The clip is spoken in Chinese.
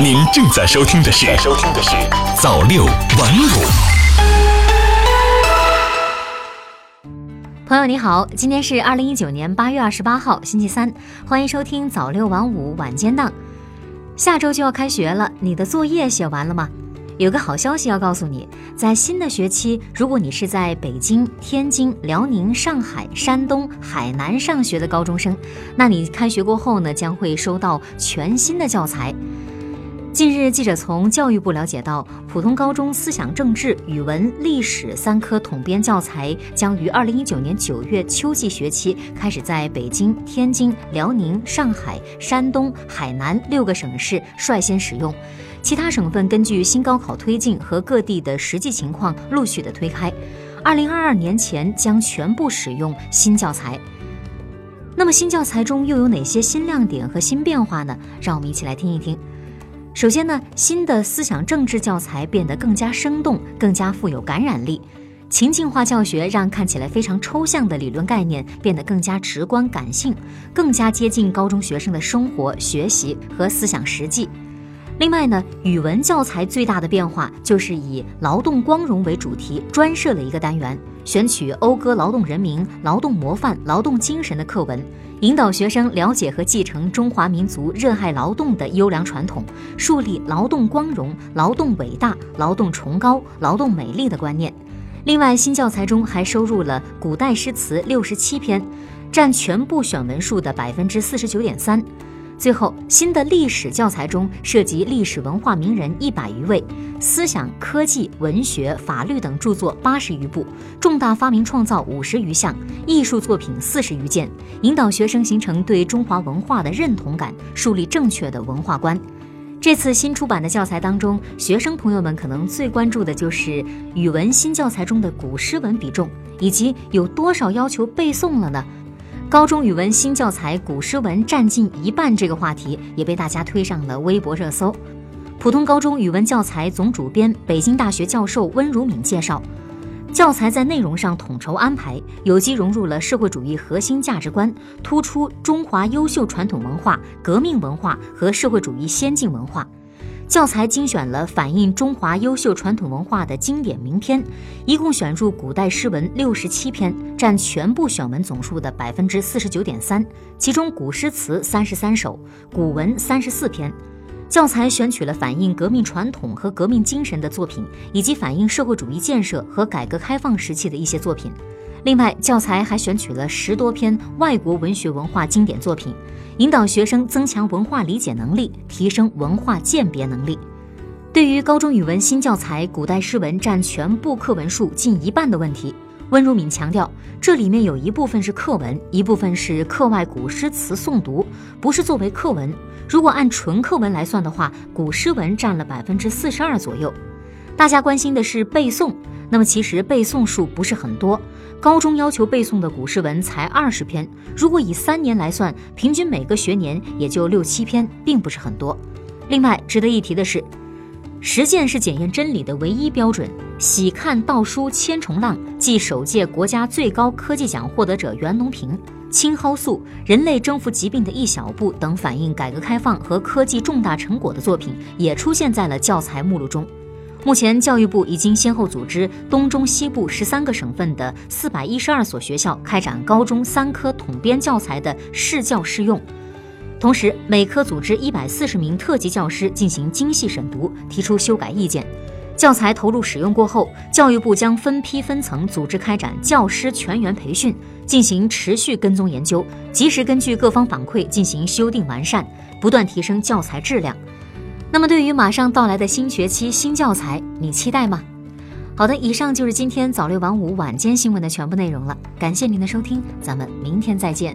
您正在收听的是《收听的是早六晚五》。朋友你好，今天是二零一九年八月二十八号，星期三，欢迎收听早六晚五晚间档。下周就要开学了，你的作业写完了吗？有个好消息要告诉你，在新的学期，如果你是在北京、天津、辽宁、上海、山东、海南上学的高中生，那你开学过后呢，将会收到全新的教材。近日，记者从教育部了解到，普通高中思想政治、语文、历史三科统编教材将于二零一九年九月秋季学期开始在北京、天津、辽宁、上海、山东、海南六个省市率先使用，其他省份根据新高考推进和各地的实际情况陆续的推开，二零二二年前将全部使用新教材。那么，新教材中又有哪些新亮点和新变化呢？让我们一起来听一听。首先呢，新的思想政治教材变得更加生动，更加富有感染力。情境化教学让看起来非常抽象的理论概念变得更加直观感性，更加接近高中学生的生活、学习和思想实际。另外呢，语文教材最大的变化就是以劳动光荣为主题，专设了一个单元，选取讴歌劳动人民、劳动模范、劳动精神的课文。引导学生了解和继承中华民族热爱劳动的优良传统，树立劳动光荣、劳动伟大、劳动崇高、劳动美丽的观念。另外，新教材中还收入了古代诗词六十七篇，占全部选文数的百分之四十九点三。最后，新的历史教材中涉及历史文化名人一百余位，思想、科技、文学、法律等著作八十余部，重大发明创造五十余项，艺术作品四十余件，引导学生形成对中华文化的认同感，树立正确的文化观。这次新出版的教材当中，学生朋友们可能最关注的就是语文新教材中的古诗文比重，以及有多少要求背诵了呢？高中语文新教材古诗文占近一半，这个话题也被大家推上了微博热搜。普通高中语文教材总主编、北京大学教授温如敏介绍，教材在内容上统筹安排，有机融入了社会主义核心价值观，突出中华优秀传统文化、革命文化和社会主义先进文化。教材精选了反映中华优秀传统文化的经典名篇，一共选入古代诗文六十七篇，占全部选文总数的百分之四十九点三。其中古诗词三十三首，古文三十四篇。教材选取了反映革命传统和革命精神的作品，以及反映社会主义建设和改革开放时期的一些作品。另外，教材还选取了十多篇外国文学文化经典作品，引导学生增强文化理解能力，提升文化鉴别能力。对于高中语文新教材古代诗文占全部课文数近一半的问题，温如敏强调，这里面有一部分是课文，一部分是课外古诗词诵读，不是作为课文。如果按纯课文来算的话，古诗文占了百分之四十二左右。大家关心的是背诵，那么其实背诵数不是很多。高中要求背诵的古诗文才二十篇，如果以三年来算，平均每个学年也就六七篇，并不是很多。另外值得一提的是，实践是检验真理的唯一标准。喜看道书千重浪，即首届国家最高科技奖获得者袁隆平、青蒿素、人类征服疾病的一小步等反映改革开放和科技重大成果的作品，也出现在了教材目录中。目前，教育部已经先后组织东中西部十三个省份的四百一十二所学校开展高中三科统编教材的试教试用，同时每科组织一百四十名特级教师进行精细审读，提出修改意见。教材投入使用过后，教育部将分批分层组织开展教师全员培训，进行持续跟踪研究，及时根据各方反馈进行修订完善，不断提升教材质量。那么，对于马上到来的新学期新教材，你期待吗？好的，以上就是今天早六晚五晚间新闻的全部内容了。感谢您的收听，咱们明天再见。